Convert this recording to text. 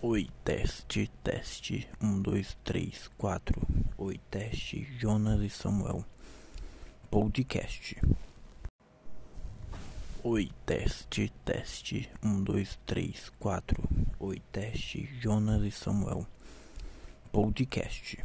Oi, teste, teste, um, dois, três, quatro. Oi, teste, Jonas e Samuel. Podcast. Oi, teste, teste, um, dois, três, quatro. Oi, teste, Jonas e Samuel. Podcast.